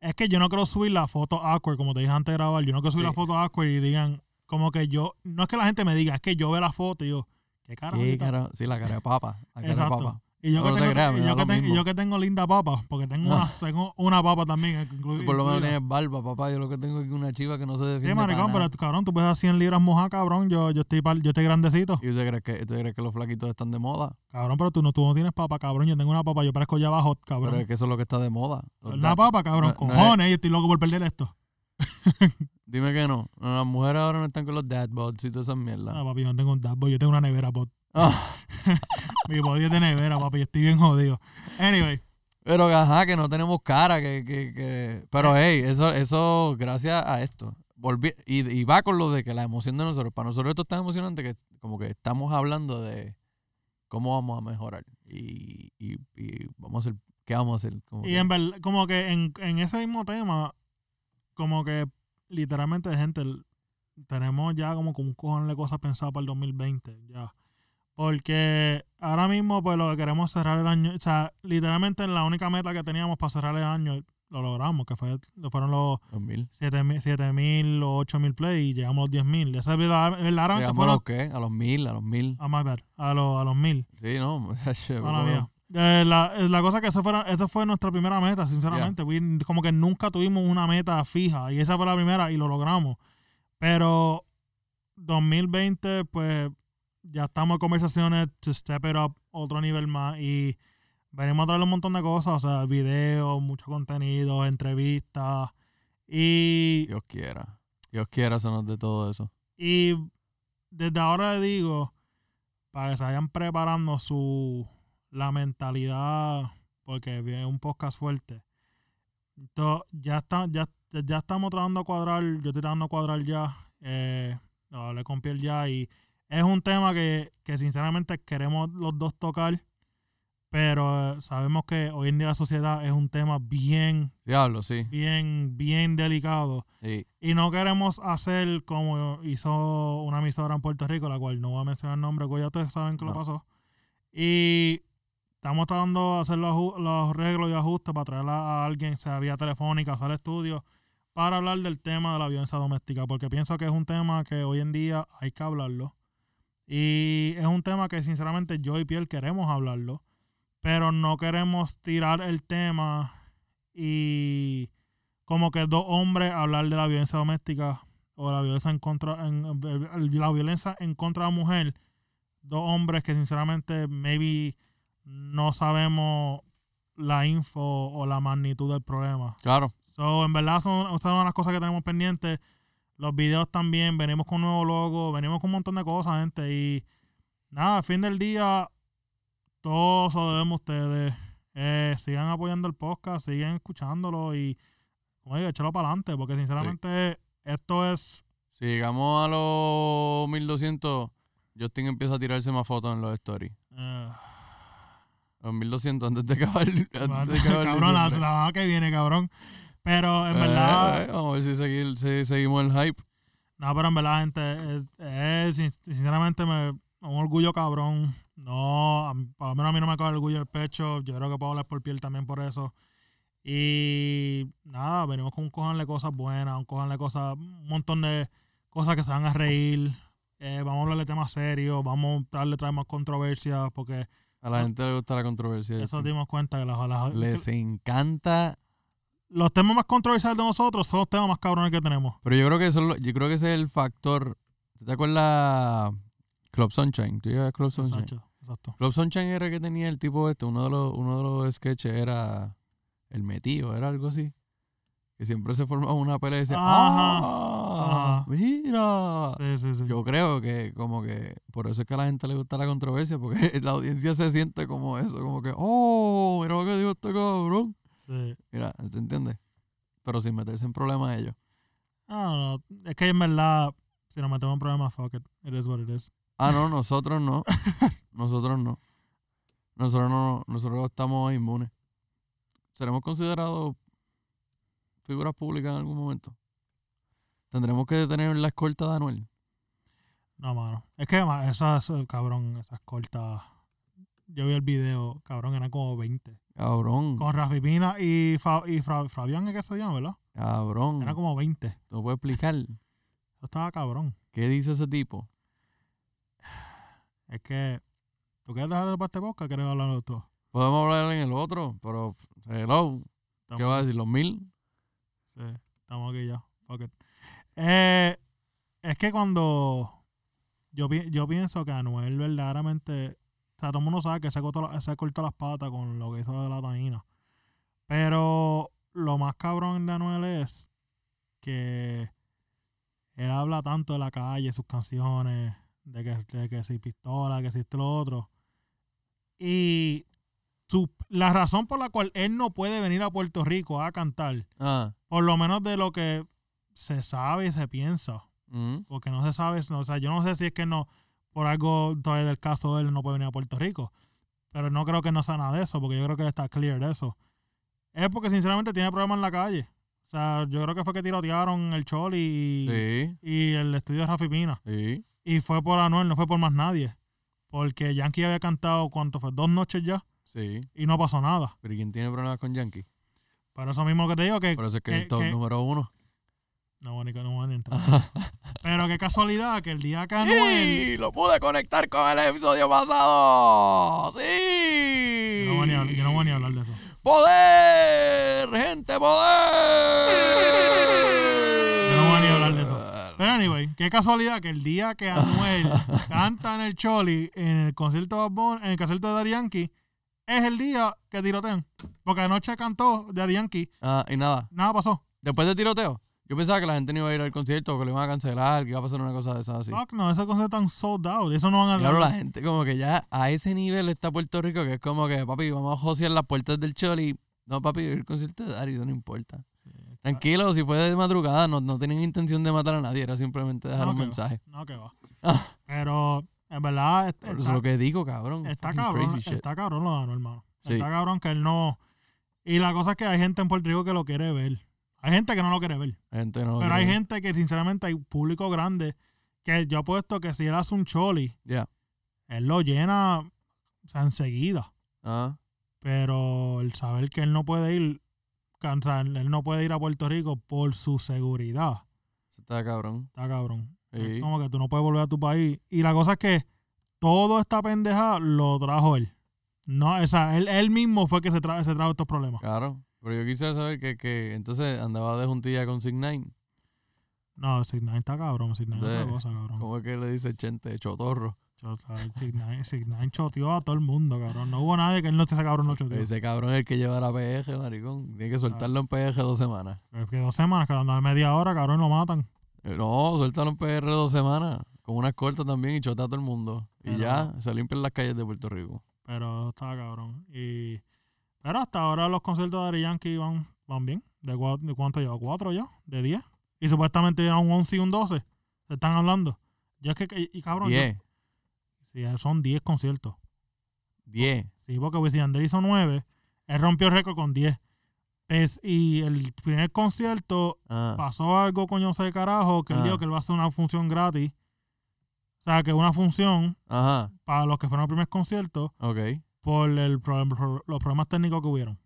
[SPEAKER 2] es que yo no quiero subir la foto awkward, como te dije antes de grabar, yo no quiero subir
[SPEAKER 1] Sí.
[SPEAKER 2] la foto awkward y digan como que yo, no es que la gente me diga, es que yo veo la foto y yo, ¿qué cara?
[SPEAKER 1] Sí, la cara de papa. La cara de
[SPEAKER 2] Exacto.
[SPEAKER 1] papa.
[SPEAKER 2] Y yo,
[SPEAKER 1] No,
[SPEAKER 2] que
[SPEAKER 1] no te
[SPEAKER 2] tengo,
[SPEAKER 1] creas,
[SPEAKER 2] y yo que
[SPEAKER 1] lo
[SPEAKER 2] ten- y
[SPEAKER 1] mismo.
[SPEAKER 2] yo que tengo linda papa, porque tengo una, tengo una papa también.
[SPEAKER 1] Por lo menos tienes barba, papá. Yo lo que tengo es una chiva que no se defiende.
[SPEAKER 2] Sí, maricón, pero cabrón, tú puedes hacer 100 libras mojadas, cabrón. Yo, yo, estoy, yo estoy grandecito.
[SPEAKER 1] ¿Y usted cree, que, usted cree que los flaquitos están de moda?
[SPEAKER 2] Cabrón, pero tú no, tú no tienes papa, cabrón. Yo tengo una papa, yo parezco ya bajo,
[SPEAKER 1] Pero
[SPEAKER 2] cabrón.
[SPEAKER 1] es que eso es lo que está de moda.
[SPEAKER 2] Una papa, cabrón.
[SPEAKER 1] no- no es-
[SPEAKER 2] cojones, yo estoy loco por perder esto.
[SPEAKER 1] Dime que no. No, Las mujeres ahora no están con los dad bods y todas esas
[SPEAKER 2] No,
[SPEAKER 1] mierdas.
[SPEAKER 2] papi, yo no tengo un dashboard, yo tengo una nevera, bot. Mi es de nevera, papi, estoy bien jodido. Anyway,
[SPEAKER 1] pero ajá, que no tenemos cara. que, que, que... Pero hey, eso, eso gracias a esto. Volví, y, y va con lo de que la emoción de nosotros. Para nosotros esto es tan emocionante que como que estamos hablando de cómo vamos a mejorar. Y, y, y vamos a hacer, ¿qué vamos a hacer? Como
[SPEAKER 2] y
[SPEAKER 1] que-
[SPEAKER 2] en verdad, como que en, en ese mismo tema, como que literalmente, gente, tenemos ya como que un cojón de cosas pensadas para el 2020, ya. Porque ahora mismo, pues lo que queremos cerrar el año, o sea, literalmente la única meta que teníamos para cerrar el año, lo logramos, que fue, fueron los
[SPEAKER 1] 2000.
[SPEAKER 2] 7000 o 8000 play y llegamos a los 10000. Esa es verdad- verdaderamente
[SPEAKER 1] Llegamos a los qué? A los mil, a los mil.
[SPEAKER 2] a, my bad, a, los, a los 1000.
[SPEAKER 1] Sí, no.
[SPEAKER 2] Mala. Eh, la, eh, la cosa que esa, fuera, esa fue nuestra primera meta, sinceramente. We- como que nunca tuvimos una meta fija y esa fue la primera y lo logramos. Pero 2020, pues ya estamos en conversaciones to step it up otro nivel más y venimos a traerle un montón de cosas, o sea, videos, mucho contenido, entrevistas y
[SPEAKER 1] Dios quiera. Dios quiera hacernos de todo eso.
[SPEAKER 2] y desde ahora le digo, para que se vayan preparando su la mentalidad, porque viene un podcast fuerte. To- ya está, ya, ya estamos tratando a cuadrar, yo estoy tratando a cuadrar ya, eh, hablé con Pierre ya, y es un tema que, que sinceramente queremos los dos tocar, pero eh, sabemos que hoy en día la sociedad es un tema bien,
[SPEAKER 1] Diablo, sí.
[SPEAKER 2] bien, bien delicado.
[SPEAKER 1] Sí.
[SPEAKER 2] Y no queremos hacer como hizo una emisora en Puerto Rico, la cual no voy a mencionar el nombre, porque ya ustedes saben que lo pasó. Y estamos tratando de hacer los, los arreglos y ajustes para traer a alguien, sea vía telefónica, sea al estudio, para hablar del tema de la violencia doméstica, porque pienso que es un tema que hoy en día hay que hablarlo. Y es un tema que sinceramente yo y Piel queremos hablarlo, pero no queremos tirar el tema y como que dos hombres hablar de la violencia doméstica o la violencia en contra en, la violencia en contra de la mujer dos hombres que sinceramente maybe no sabemos la info o la magnitud del problema.
[SPEAKER 1] Claro.
[SPEAKER 2] So, en verdad son, son una de las cosas que tenemos pendientes. Los videos también, venimos con un nuevo logo, venimos con un montón de cosas, gente. Y nada, al fin del día, todos lo debemos ustedes. Eh, sigan apoyando el podcast, sigan escuchándolo y, como digo, échalo para adelante, porque sinceramente esto es...
[SPEAKER 1] Si llegamos a los 1200, Justin empieza a tirarse más fotos en los stories.
[SPEAKER 2] eh,
[SPEAKER 1] Los 1200 antes de acabar. Antes de acabar
[SPEAKER 2] cabrón, la semana que viene, cabrón. Pero en
[SPEAKER 1] Eh,
[SPEAKER 2] verdad...
[SPEAKER 1] eh, vamos a ver si, seguir- si seguimos el hype.
[SPEAKER 2] No, pero en verdad, gente, eh, eh, sin- sinceramente me un orgullo cabrón. No, a por lo menos a mí no me cae el orgullo el pecho. Yo creo que puedo hablar por piel también por eso. Y nada, venimos con un cojón de cosas buenas, un cojón de cosas, un montón de cosas que se van a reír. Eh, vamos a hablar de temas serios, vamos a darle traer más controversia, porque
[SPEAKER 1] A la gente le gusta la controversia.
[SPEAKER 2] eso dimos cuenta que las, las-
[SPEAKER 1] Les encanta.
[SPEAKER 2] Los temas más controversiales de nosotros son los temas más cabrones que tenemos.
[SPEAKER 1] Pero yo creo que eso yo creo que ese es el factor. ¿Te acuerdas Club Sunshine? ¿Tú llegas a Club Sunshine?
[SPEAKER 2] Exacto, exacto.
[SPEAKER 1] Club Sunshine era que tenía el tipo este, uno de los, uno de los sketches era el metido, era algo así. Que siempre se formaba una pelea y decía,
[SPEAKER 2] Ajá,
[SPEAKER 1] ¡Ah!
[SPEAKER 2] ajá.
[SPEAKER 1] ¡Mira!
[SPEAKER 2] Sí, sí, sí.
[SPEAKER 1] Yo creo que como que por eso es que a la gente le gusta la controversia, porque la audiencia se siente como eso, como que, ¡Oh! Mira lo que dijo este cabrón.
[SPEAKER 2] Sí.
[SPEAKER 1] Mira, ¿se entiende? Pero sin meterse en problemas ellos.
[SPEAKER 2] No, no, es que en verdad, si nos metemos en problemas, fuck it. It is what it is.
[SPEAKER 1] Ah, no, nosotros no. nosotros no. Nosotros no, nosotros estamos inmunes. ¿Seremos considerados figuras públicas en algún momento? ¿Tendremos que tener la escolta de Anuel?
[SPEAKER 2] No, mano. Es que, esas, eh, cabrón, esas cortas. Yo vi el video, cabrón, eran como 20.
[SPEAKER 1] Cabrón,
[SPEAKER 2] Con Rafi Pina y, Fa- y Fra- Fabián, ¿es que se llama, verdad?
[SPEAKER 1] cabrón.
[SPEAKER 2] Era como 20.
[SPEAKER 1] ¿Tú puedes explicar
[SPEAKER 2] Eso estaba cabrón.
[SPEAKER 1] qué dice ese tipo?
[SPEAKER 2] Es que, ¿tú quieres dejar de parte boca? ¿Quieres hablar de tú?
[SPEAKER 1] Podemos hablar en el otro, pero hello, ¿qué
[SPEAKER 2] Estamos-
[SPEAKER 1] va a decir? ¿Los mil?
[SPEAKER 2] Sí, estamos aquí ya. Fuck it. Eh, es que cuando yo, yo pienso que Anuel verdaderamente, o sea, todo el mundo sabe que se cortó, se cortó las patas con lo que hizo de la taína. Pero lo más cabrón de Anuel es que él habla tanto de la calle, sus canciones, de que, de que si pistola, que si esto lo otro. Y su- la razón por la cual él no puede venir a Puerto Rico a cantar
[SPEAKER 1] Ah,
[SPEAKER 2] por lo menos de lo que se sabe y se piensa.
[SPEAKER 1] mm,
[SPEAKER 2] Porque no se sabe, no, o sea, yo no sé si es que no, por algo todavía del caso de él no puede venir a Puerto Rico. Pero no creo que no sea nada de eso, porque yo creo que él está clear de eso. Es porque sinceramente tiene problemas en la calle. O sea, yo creo que fue que tirotearon el Choli y,
[SPEAKER 1] sí,
[SPEAKER 2] y el estudio de Rafi Pina.
[SPEAKER 1] sí.
[SPEAKER 2] Y fue por Anuel, no fue por más nadie. Porque Yankee había cantado, ¿cuánto fue? Dos noches ya
[SPEAKER 1] Sí,
[SPEAKER 2] y no pasó nada.
[SPEAKER 1] pero ¿y quién tiene problemas con Yankee?
[SPEAKER 2] Pero eso mismo que te digo, que...
[SPEAKER 1] Por eso es que,
[SPEAKER 2] que-
[SPEAKER 1] el top
[SPEAKER 2] que-
[SPEAKER 1] número uno.
[SPEAKER 2] No, voy a ni- no voy a entrar. Pero qué casualidad que el día que Anuel...
[SPEAKER 1] ¡Sí! ¡Lo pude conectar con el episodio pasado! ¡Sí!
[SPEAKER 2] Yo no, voy a ni hablar, yo no voy a ni hablar de eso.
[SPEAKER 1] ¡Poder! ¡Gente, poder!
[SPEAKER 2] Yo no voy a ni hablar de eso. Pero anyway, qué casualidad que el día que Anuel canta en el Choli, en el concierto de en el concierto de Yankee, es el día que tirotean. Porque anoche cantó Yankee,
[SPEAKER 1] Ah, y nada,
[SPEAKER 2] nada pasó.
[SPEAKER 1] después de tiroteo, yo pensaba que la gente no iba a ir al concierto, que lo iban a cancelar, que iba a pasar una cosa de esas así.
[SPEAKER 2] Fuck no, ese concierto tan sold out. Eso no van a
[SPEAKER 1] Claro, la gente como que ya a ese nivel está Puerto Rico, que es como que, papi, vamos a josear las puertas del Choli. No, papi, el concierto de Dari, eso no importa. Tranquilo, si fue de madrugada, no, no tenían intención de matar a nadie, era simplemente dejar
[SPEAKER 2] No,
[SPEAKER 1] un
[SPEAKER 2] va.
[SPEAKER 1] mensaje.
[SPEAKER 2] No, que va.
[SPEAKER 1] Ah.
[SPEAKER 2] Pero, en verdad, est-
[SPEAKER 1] Por eso
[SPEAKER 2] está,
[SPEAKER 1] es lo que digo, cabrón.
[SPEAKER 2] está cabrón. Está cabrón lo Anuel, hermano.
[SPEAKER 1] Sí.
[SPEAKER 2] Está cabrón que él no... Y la cosa es que hay gente en Puerto Rico que lo quiere ver. Hay gente que no lo quiere ver.
[SPEAKER 1] La gente no
[SPEAKER 2] Pero hay gente que, sinceramente, hay público grande que yo apuesto que si él hace un choli,
[SPEAKER 1] Ya.
[SPEAKER 2] él lo llena, o sea, enseguida.
[SPEAKER 1] Ah,
[SPEAKER 2] Pero el saber que él no puede ir, sea, él no puede ir a Puerto Rico por su seguridad,
[SPEAKER 1] está cabrón.
[SPEAKER 2] está cabrón.
[SPEAKER 1] Sí.
[SPEAKER 2] Es como que tú no puedes volver a tu país. Y la cosa es que todo esta pendeja lo trajo él. No, o sea, él, él mismo fue que se, tra se trajo estos problemas.
[SPEAKER 1] Claro. Pero yo quisiera saber que, que entonces andaba de juntilla con Sig Nine.
[SPEAKER 2] No, Signal está cabrón, Signal es otra cosa, cabrón.
[SPEAKER 1] ¿Cómo es que le dice Chente? Chotorro.
[SPEAKER 2] Sea, 6ix9ine choteó a todo el mundo, cabrón. No hubo nadie que él no ese cabrón no choteó.
[SPEAKER 1] Ese cabrón es el que lleva la PG, maricón. Tiene que soltarlo en PG dos semanas.
[SPEAKER 2] Es que dos semanas, cabrón, a media hora, cabrón, lo matan.
[SPEAKER 1] Eh, No, suéltalo en PR dos semanas. Con una escolta también y chotea a todo el mundo. Y ya, se limpian las calles de Puerto Rico.
[SPEAKER 2] Pero estaba cabrón. Y, pero hasta ahora los conciertos de Ari Yankee van, van bien. ¿De, cua- de cuánto lleva? ¿Cuatro ya? ¿De diez? Y supuestamente era un 11 y un 12. Se están hablando. Yo es que, y, y cabrón, yo-
[SPEAKER 1] 10,
[SPEAKER 2] sí, son 10 conciertos.
[SPEAKER 1] 10.
[SPEAKER 2] Sí, porque Wisin Yandel hizo 9. Él rompió el récord con 10. Es, y el primer concierto
[SPEAKER 1] Ah,
[SPEAKER 2] pasó algo coño de carajo que él
[SPEAKER 1] Ah.
[SPEAKER 2] dijo que él va a hacer una función gratis. O sea, que una función
[SPEAKER 1] ajá,
[SPEAKER 2] para los que fueron al primer concierto
[SPEAKER 1] ok.
[SPEAKER 2] Por el pro- los problemas técnicos que hubieron.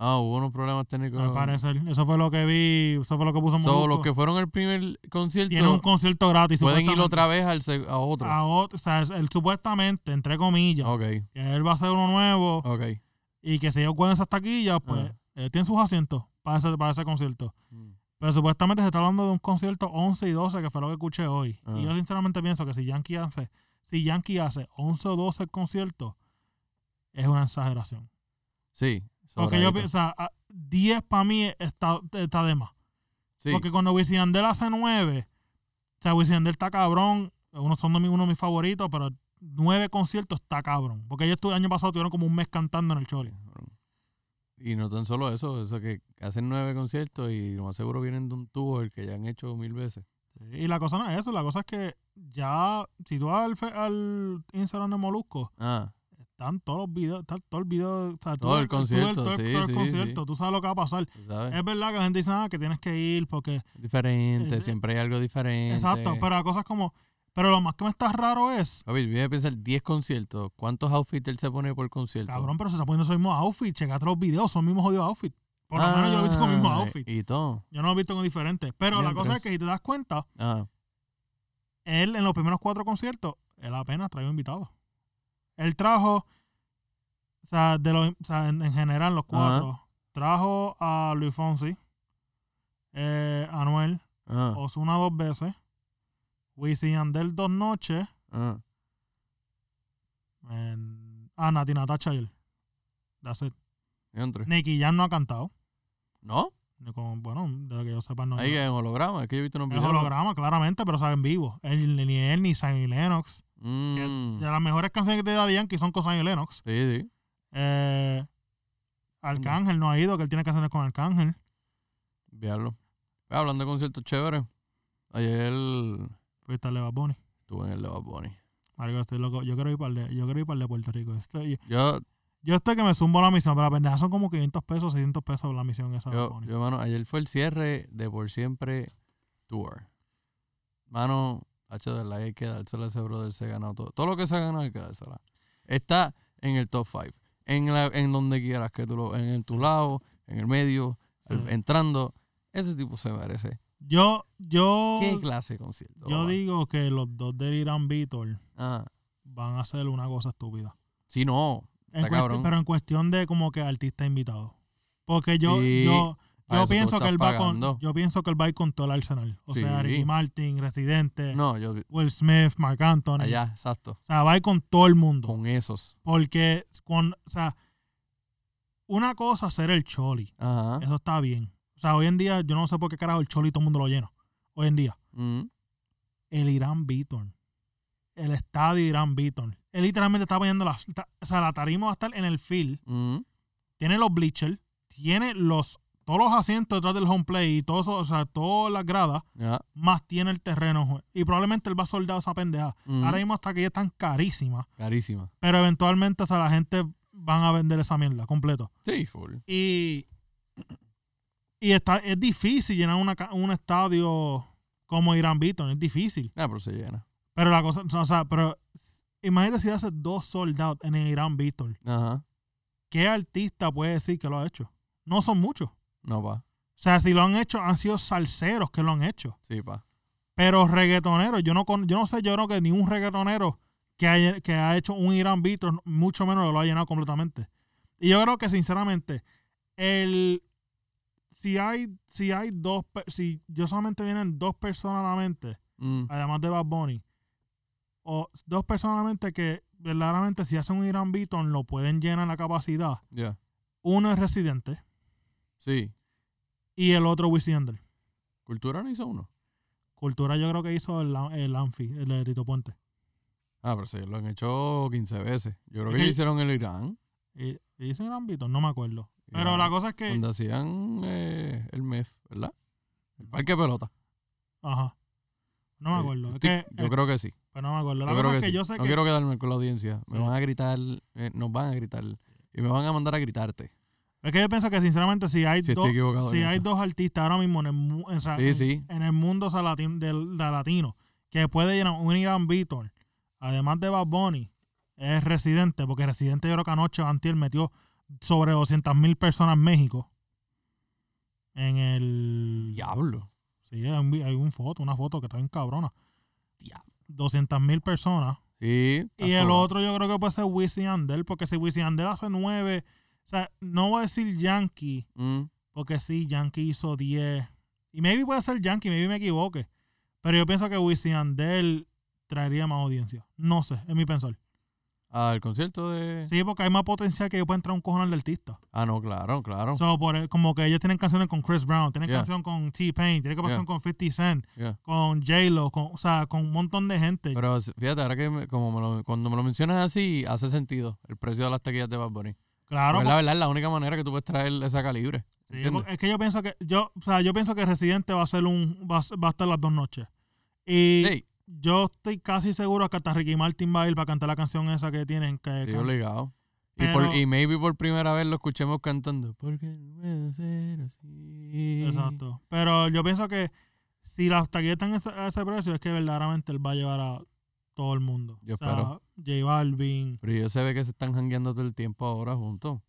[SPEAKER 1] Ah, hubo unos problemas técnicos.
[SPEAKER 2] Al parecer. Eso fue lo que vi. Eso fue lo que puso
[SPEAKER 1] So,
[SPEAKER 2] Molusco.
[SPEAKER 1] los que fueron al primer concierto
[SPEAKER 2] Tiene un concierto gratis.
[SPEAKER 1] pueden ir otra vez al a otro.
[SPEAKER 2] A otro. O sea, él supuestamente, entre comillas,
[SPEAKER 1] ok,
[SPEAKER 2] que él va a hacer uno nuevo
[SPEAKER 1] ok.
[SPEAKER 2] y que si ellos cuelgan esas taquillas, pues
[SPEAKER 1] Ah.
[SPEAKER 2] eh, tienen sus asientos para ese, para ese concierto.
[SPEAKER 1] Mm.
[SPEAKER 2] Pero supuestamente se está hablando de un concierto 11 y 12, que fue lo que escuché hoy.
[SPEAKER 1] Ah.
[SPEAKER 2] Y yo sinceramente pienso que si Yankee hace, si Yankee hace 11 o 12 conciertos, es una exageración.
[SPEAKER 1] Sí.
[SPEAKER 2] Porque yo pienso, a- a- 10 para mí está, está de más.
[SPEAKER 1] Sí.
[SPEAKER 2] Porque cuando Wisin hace 9, o sea, Wisin está cabrón, uno son de uno de mis favoritos, pero 9 conciertos está cabrón. Porque ellos el año pasado tuvieron como un mes cantando en el Choli.
[SPEAKER 1] Y no tan solo eso, eso que hacen nueve conciertos y lo más seguro vienen de un tubo el que ya han hecho mil veces.
[SPEAKER 2] Y la cosa no es eso, la cosa es que ya, si tú vas al, fe- al Instagram de Molusco,
[SPEAKER 1] Ah,
[SPEAKER 2] están todos los videos, está todo el video, o sea,
[SPEAKER 1] Todo el concierto,
[SPEAKER 2] todo el-
[SPEAKER 1] sí,
[SPEAKER 2] todo el
[SPEAKER 1] sí,
[SPEAKER 2] concierto,
[SPEAKER 1] sí.
[SPEAKER 2] tú sabes lo que va a pasar. Es verdad que la gente dice nada, que tienes que ir porque,
[SPEAKER 1] diferente,
[SPEAKER 2] eh,
[SPEAKER 1] siempre hay algo diferente.
[SPEAKER 2] exacto, pero la cosa es como, pero lo más que me está raro es,
[SPEAKER 1] Papi, voy a pensar 10 conciertos. ¿Cuántos outfits él se pone por concierto?
[SPEAKER 2] cabrón, pero se está poniendo esos mismos outfits, checate los videos, son mismos jodidos outfits. Por lo menos yo lo he visto con el mismo
[SPEAKER 1] Ah,
[SPEAKER 2] outfit.
[SPEAKER 1] Y todo.
[SPEAKER 2] Yo no lo he visto con diferentes. Pero la cosa es
[SPEAKER 1] Diantres.
[SPEAKER 2] que si te das cuenta,
[SPEAKER 1] Ah,
[SPEAKER 2] él en los primeros cuatro conciertos, él apenas trajo invitados. Él trajo, o sea, de los, o sea, en, en general los cuatro, trajo a Luis Fonsi, eh, Anuel,
[SPEAKER 1] ah,
[SPEAKER 2] Osuna dos veces, Wisin y Yandel dos noches,
[SPEAKER 1] ah.
[SPEAKER 2] en, ah, Nati Natasha y él. That's it.
[SPEAKER 1] Diantre.
[SPEAKER 2] Nicky Jam no ha cantado.
[SPEAKER 1] ¿No?
[SPEAKER 2] Con- bueno, de lo que yo sepa, no.
[SPEAKER 1] Ahí en holograma. Es que yo he visto unos
[SPEAKER 2] es
[SPEAKER 1] videos.
[SPEAKER 2] holograma, claramente, pero sabe en vivo. Él, ni él, ni Zion y Que
[SPEAKER 1] Mm,
[SPEAKER 2] de las mejores canciones que te da Yankee son Zion y Lennox.
[SPEAKER 1] sí, sí.
[SPEAKER 2] Eh, Arcángel no ha ido, que él tiene canciones con Arcángel.
[SPEAKER 1] Diablo. Pues, Hablando de conciertos chéveres. Ayer
[SPEAKER 2] Fuiste al Bad Bunny.
[SPEAKER 1] estuve en el Bad Bunny.
[SPEAKER 2] Marico, estoy loco. Yo quiero ir para el de, yo quiero ir para el de Puerto Rico. Estoy,
[SPEAKER 1] Yo,
[SPEAKER 2] yo estoy que me zumbo la misión, pero la pendeja son como 500 pesos, 600 pesos la misión esa
[SPEAKER 1] yo, yo, mano, ayer fue el cierre de Por Siempre Tour. Mano, Hacho, de verdad hay que dársela a ese brother, se ha ganado todo. Todo lo que se ha ganado hay que dársela. Está en el top 5. En, la, en donde quieras que tú lo, en, el tu lado, en el medio,
[SPEAKER 2] Sí.
[SPEAKER 1] entrando. Ese tipo se merece.
[SPEAKER 2] Yo, yo,
[SPEAKER 1] ¿Qué clase de concierto?
[SPEAKER 2] yo digo que los dos del Irán Víctor
[SPEAKER 1] Ah,
[SPEAKER 2] van a hacer una cosa estúpida.
[SPEAKER 1] sí, no.
[SPEAKER 2] En
[SPEAKER 1] Está cabrón.
[SPEAKER 2] pero en cuestión de como que artista invitado. Porque yo,
[SPEAKER 1] Sí,
[SPEAKER 2] yo, yo pienso que él va con, yo pienso que él va a ir con todo el arsenal. O sea. Ricky Martin, Residente,
[SPEAKER 1] No, yo.
[SPEAKER 2] Will Smith, Mark Anthony.
[SPEAKER 1] Allá, exacto.
[SPEAKER 2] O sea, va a ir con todo el mundo.
[SPEAKER 1] Con esos.
[SPEAKER 2] Porque con, o sea, una cosa es ser el choli.
[SPEAKER 1] Ajá.
[SPEAKER 2] Eso está bien. O sea, hoy en día yo no sé por qué carajo el choli todo el mundo lo llena. Hoy en día.
[SPEAKER 1] Mm.
[SPEAKER 2] El Irán Beaton. El estadio Irán Beaton. Él literalmente está poniendo la, o sea, la tarima va a estar en el field.
[SPEAKER 1] Mm.
[SPEAKER 2] Tiene los bleachers. Tiene los todos los asientos detrás del home play y todo eso, o sea, todas las gradas, más tiene el terreno. Y probablemente él va a soldar esa pendeja.
[SPEAKER 1] Mm.
[SPEAKER 2] Ahora mismo hasta que ya están carísimas.
[SPEAKER 1] Carísima.
[SPEAKER 2] Pero eventualmente, o sea, la gente van a vender esa mierda completo.
[SPEAKER 1] Sí, full.
[SPEAKER 2] Y, y está, es difícil llenar una un estadio como Irán Beaton, es difícil.
[SPEAKER 1] Ah, pero se llena.
[SPEAKER 2] Pero la cosa, o sea, pero imagínate si hace dos sold out en el Irán Beaton.
[SPEAKER 1] Ajá.
[SPEAKER 2] ¿Qué artista puede decir que lo ha hecho? No son muchos.
[SPEAKER 1] No, pa.
[SPEAKER 2] O sea, si lo han hecho, han sido salseros que lo han hecho.
[SPEAKER 1] Sí, pa.
[SPEAKER 2] Pero reggaetoneros, yo no, con- yo no sé, yo creo que ni un reggaetonero que, haya- que ha hecho un Irán Beaton, mucho menos lo ha llenado completamente. Y yo creo que, sinceramente, el si hay, si hay dos, si yo solamente vienen dos personas a la mente,
[SPEAKER 1] Mm.
[SPEAKER 2] además de Bad Bunny, o dos personalmente que verdaderamente si hacen un Irán Beaton lo pueden llenar la capacidad.
[SPEAKER 1] Ya.
[SPEAKER 2] Uno es Residente
[SPEAKER 1] Sí.
[SPEAKER 2] Y el otro Wisin Yandel.
[SPEAKER 1] Cultura no hizo uno.
[SPEAKER 2] Cultura yo creo que hizo el, el Anfi, el de Tito Puente.
[SPEAKER 1] Ah, pero sí, lo han hecho 15 veces. Yo creo que
[SPEAKER 2] que-
[SPEAKER 1] hicieron el Irán.
[SPEAKER 2] Y, dicen Irán Beaton, no me acuerdo. Pero
[SPEAKER 1] Irán,
[SPEAKER 2] la cosa es que...
[SPEAKER 1] Donde hacían eh, el MEF, ¿verdad? El parque de pelota.
[SPEAKER 2] Ajá. No me
[SPEAKER 1] Eh,
[SPEAKER 2] acuerdo. Es que,
[SPEAKER 1] yo
[SPEAKER 2] eh,
[SPEAKER 1] creo que sí.
[SPEAKER 2] pero no me acuerdo. La
[SPEAKER 1] Yo
[SPEAKER 2] cosa
[SPEAKER 1] creo que,
[SPEAKER 2] es que
[SPEAKER 1] sí.
[SPEAKER 2] yo sé
[SPEAKER 1] no
[SPEAKER 2] que...
[SPEAKER 1] quiero quedarme con la audiencia. Me
[SPEAKER 2] Sí.
[SPEAKER 1] van a gritar, eh, nos van a gritar. Y me van a mandar a gritarte.
[SPEAKER 2] Es que yo pienso que sinceramente si hay dos... Si hay
[SPEAKER 1] eso.
[SPEAKER 2] dos artistas ahora mismo en el, mu- o sea,
[SPEAKER 1] Sí,
[SPEAKER 2] en,
[SPEAKER 1] sí.
[SPEAKER 2] en el mundo o sea, latin- del, de latino que puede llenar un Irán Beaton, además de Bad Bunny, es Residente, porque Residente yo creo que anoche antier metió sobre 200 mil personas en México. En el...
[SPEAKER 1] Diablo.
[SPEAKER 2] Sí, hay un, hay un foto, una foto que está bien cabrona.
[SPEAKER 1] Diablo.
[SPEAKER 2] 200 mil personas.
[SPEAKER 1] Sí.
[SPEAKER 2] Y el
[SPEAKER 1] solo.
[SPEAKER 2] otro yo creo que puede ser Wisin y Yandel, porque si Wisin y Yandel hace 9, o sea, no voy a decir Yankee,
[SPEAKER 1] Mm,
[SPEAKER 2] porque sí, Yankee hizo 10. Y maybe puede ser Yankee, maybe me equivoque. Pero yo pienso que Wisin y Yandel traería más audiencia. No sé, es mi pensar.
[SPEAKER 1] Ah, el concierto de.
[SPEAKER 2] Sí, porque hay más potencial que yo pueda entrar un cojonal de artista.
[SPEAKER 1] Ah, no, claro, claro.
[SPEAKER 2] So, por, el- como que ellos tienen canciones con Chris Brown, tienen
[SPEAKER 1] Yeah.
[SPEAKER 2] canción con T-Pain, tienen canción
[SPEAKER 1] Yeah.
[SPEAKER 2] con 50 Cent,
[SPEAKER 1] Yeah.
[SPEAKER 2] con J-Lo, con, o sea, con un montón de gente.
[SPEAKER 1] Pero fíjate, ahora que me- como me lo- cuando me lo mencionas así, hace sentido el precio de las taquillas de Bad Bunny.
[SPEAKER 2] Claro,
[SPEAKER 1] Porque la verdad es la única manera que tú puedes traer esa calibre.
[SPEAKER 2] Sí, porque es que yo pienso que yo, o sea, yo pienso que Residente va a ser un va, va a estar las dos noches. Y
[SPEAKER 1] Sí,
[SPEAKER 2] yo estoy casi seguro que hasta Ricky Martin va a ir para cantar la canción esa que tienen que
[SPEAKER 1] sí, obligado. Y, por- y maybe por primera vez lo escuchemos cantando. Porque no puedo ser así.
[SPEAKER 2] Exacto. Pero yo pienso que si las taquillas están a ese, a ese precio es que verdaderamente él va a llevar a todo el mundo.
[SPEAKER 1] Yo
[SPEAKER 2] o sea,
[SPEAKER 1] espero.
[SPEAKER 2] J Balvin.
[SPEAKER 1] Pero ellos se ve que se están jangueando todo el tiempo ahora juntos.